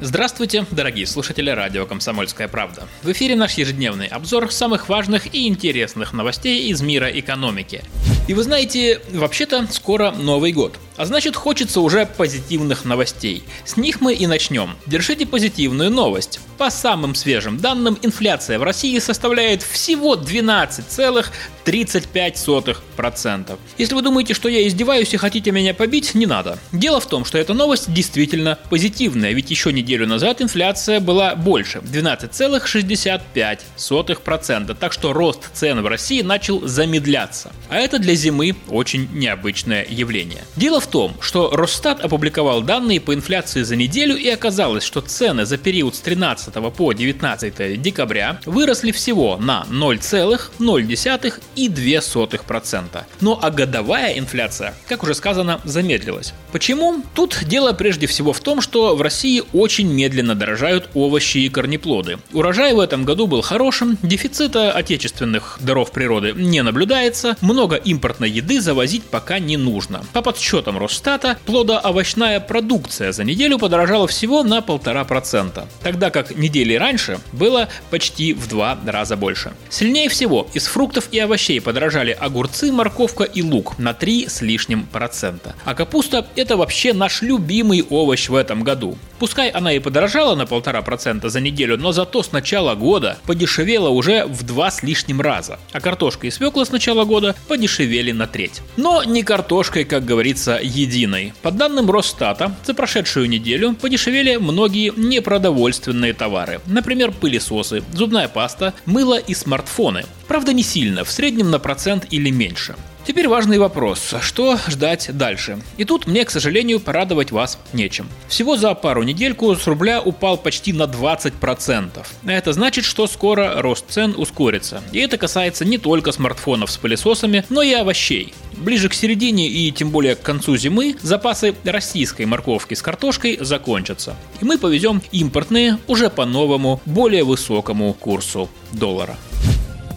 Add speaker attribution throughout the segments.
Speaker 1: Здравствуйте, дорогие слушатели радио «Комсомольская правда». В эфире наш ежедневный обзор самых важных и интересных новостей из мира экономики. И вы знаете, вообще-то скоро Новый год – а значит, хочется уже позитивных новостей. С них мы и начнем. Держите позитивную новость. По самым свежим данным, инфляция в России составляет всего 12,35%. Если вы думаете, что я издеваюсь и хотите меня побить, не надо. Дело в том, что эта новость действительно позитивная, ведь еще неделю назад инфляция была больше – 12,65%. Так что рост цен в России начал замедляться. А это для зимы очень необычное явление. Дело в том, что Росстат опубликовал данные по инфляции за неделю и оказалось, что цены за период с 13 по 19 декабря выросли всего на 0,0,2%. Ну а годовая инфляция, как уже сказано, замедлилась. Почему? Тут дело прежде всего в том, что в России очень медленно дорожают овощи и корнеплоды. Урожай в этом году был хорошим, дефицита отечественных даров природы не наблюдается, много импортной еды завозить пока не нужно. По подсчетам Росстата, плодоовощная продукция за неделю подорожала всего на 1,5%, тогда как недели раньше было почти в два раза больше. Сильнее всего из фруктов и овощей подорожали огурцы, морковка и лук на 3 с лишним процента. А капуста – это вообще наш любимый овощ в этом году. Пускай она и подорожала на 1,5% за неделю, но зато с начала года подешевела уже в два с лишним раза. А картошка и свекла с начала года подешевели на треть. Но не картошкой, как говорится, единой. По данным Росстата, за прошедшую неделю подешевели многие непродовольственные товары. Например, пылесосы, зубная паста, мыло и смартфоны. Правда не сильно, в среднем на процент или меньше. Теперь важный вопрос, что ждать дальше? И тут мне, к сожалению, порадовать вас нечем. Всего за пару недель курс рубля упал почти на 20%. А это значит, что скоро рост цен ускорится. И это касается не только смартфонов с пылесосами, но и овощей. Ближе к середине и тем более к концу зимы запасы российской морковки с картошкой закончатся. И мы повезем импортные уже по новому, более высокому курсу доллара.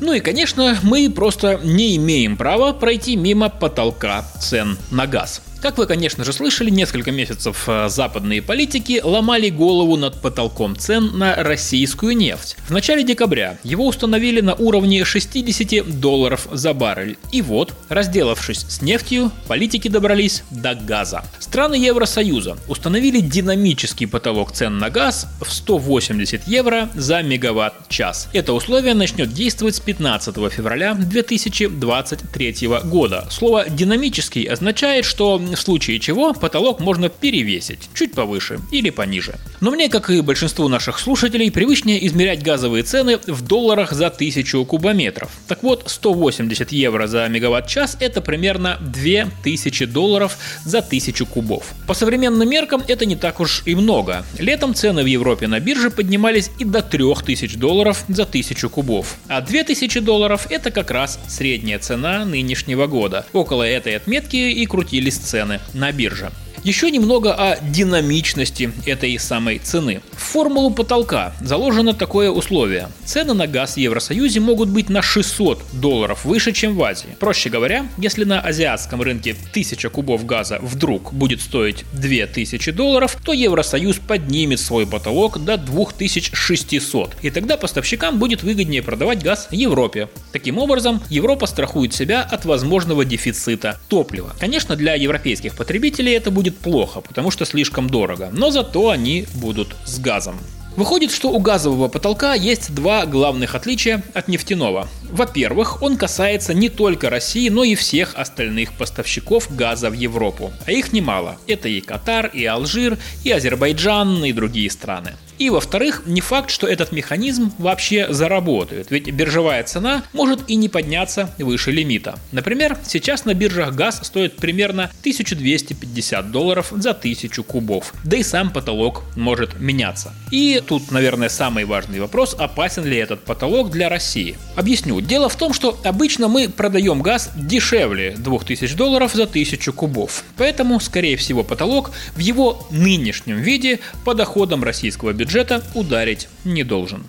Speaker 1: Ну и, конечно, мы просто не имеем права пройти мимо потолка цен на газ. Как вы, конечно же, слышали, несколько месяцев э, западные политики ломали голову над потолком цен на российскую нефть. В начале декабря его установили на уровне 60 долларов за баррель. И вот, разделавшись с нефтью, политики добрались до газа. Страны Евросоюза установили динамический потолок цен на газ в 180 евро за мегаватт-час. Это условие начнет действовать с 15 февраля 2023 года. Слово «динамический» означает, что в случае чего потолок можно перевесить чуть повыше или пониже. Но мне, как и большинству наших слушателей, привычнее измерять газовые цены в долларах за 1000 кубометров. Так вот, 180 евро за мегаватт-час – это примерно 2000 долларов за 1000 кубов. По современным меркам это не так уж и много. Летом цены в Европе на бирже поднимались и до 3000 долларов за 1000 кубов. А 2000 долларов – это как раз средняя цена нынешнего года. Около этой отметки и крутились цены цены на бирже. Еще немного о динамичности этой самой цены. В формулу потолка заложено такое условие. Цены на газ в Евросоюзе могут быть на 600 долларов выше, чем в Азии. Проще говоря, если на азиатском рынке 1000 кубов газа вдруг будет стоить 2000 долларов, то Евросоюз поднимет свой потолок до 2600. И тогда поставщикам будет выгоднее продавать газ Европе. Таким образом, Европа страхует себя от возможного дефицита топлива. Конечно, для европейских потребителей это будет плохо, потому что слишком дорого, но зато они будут с газом. Выходит, что у газового потолка есть два главных отличия от нефтяного. Во-первых, он касается не только России, но и всех остальных поставщиков газа в Европу. А их немало. Это и Катар, и Алжир, и Азербайджан, и другие страны. И, во-вторых, не факт, что этот механизм вообще заработает, ведь биржевая цена может и не подняться выше лимита. Например, сейчас на биржах газ стоит примерно 1250 долларов за 1000 кубов, да и сам потолок может меняться. И тут, наверное, самый важный вопрос, опасен ли этот потолок для России. Объясню. Дело в том, что обычно мы продаем газ дешевле 2000 долларов за 1000 кубов. Поэтому, скорее всего, потолок в его нынешнем виде по доходам российского бюджета ударить не должен.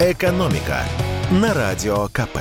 Speaker 2: Экономика на радио КП.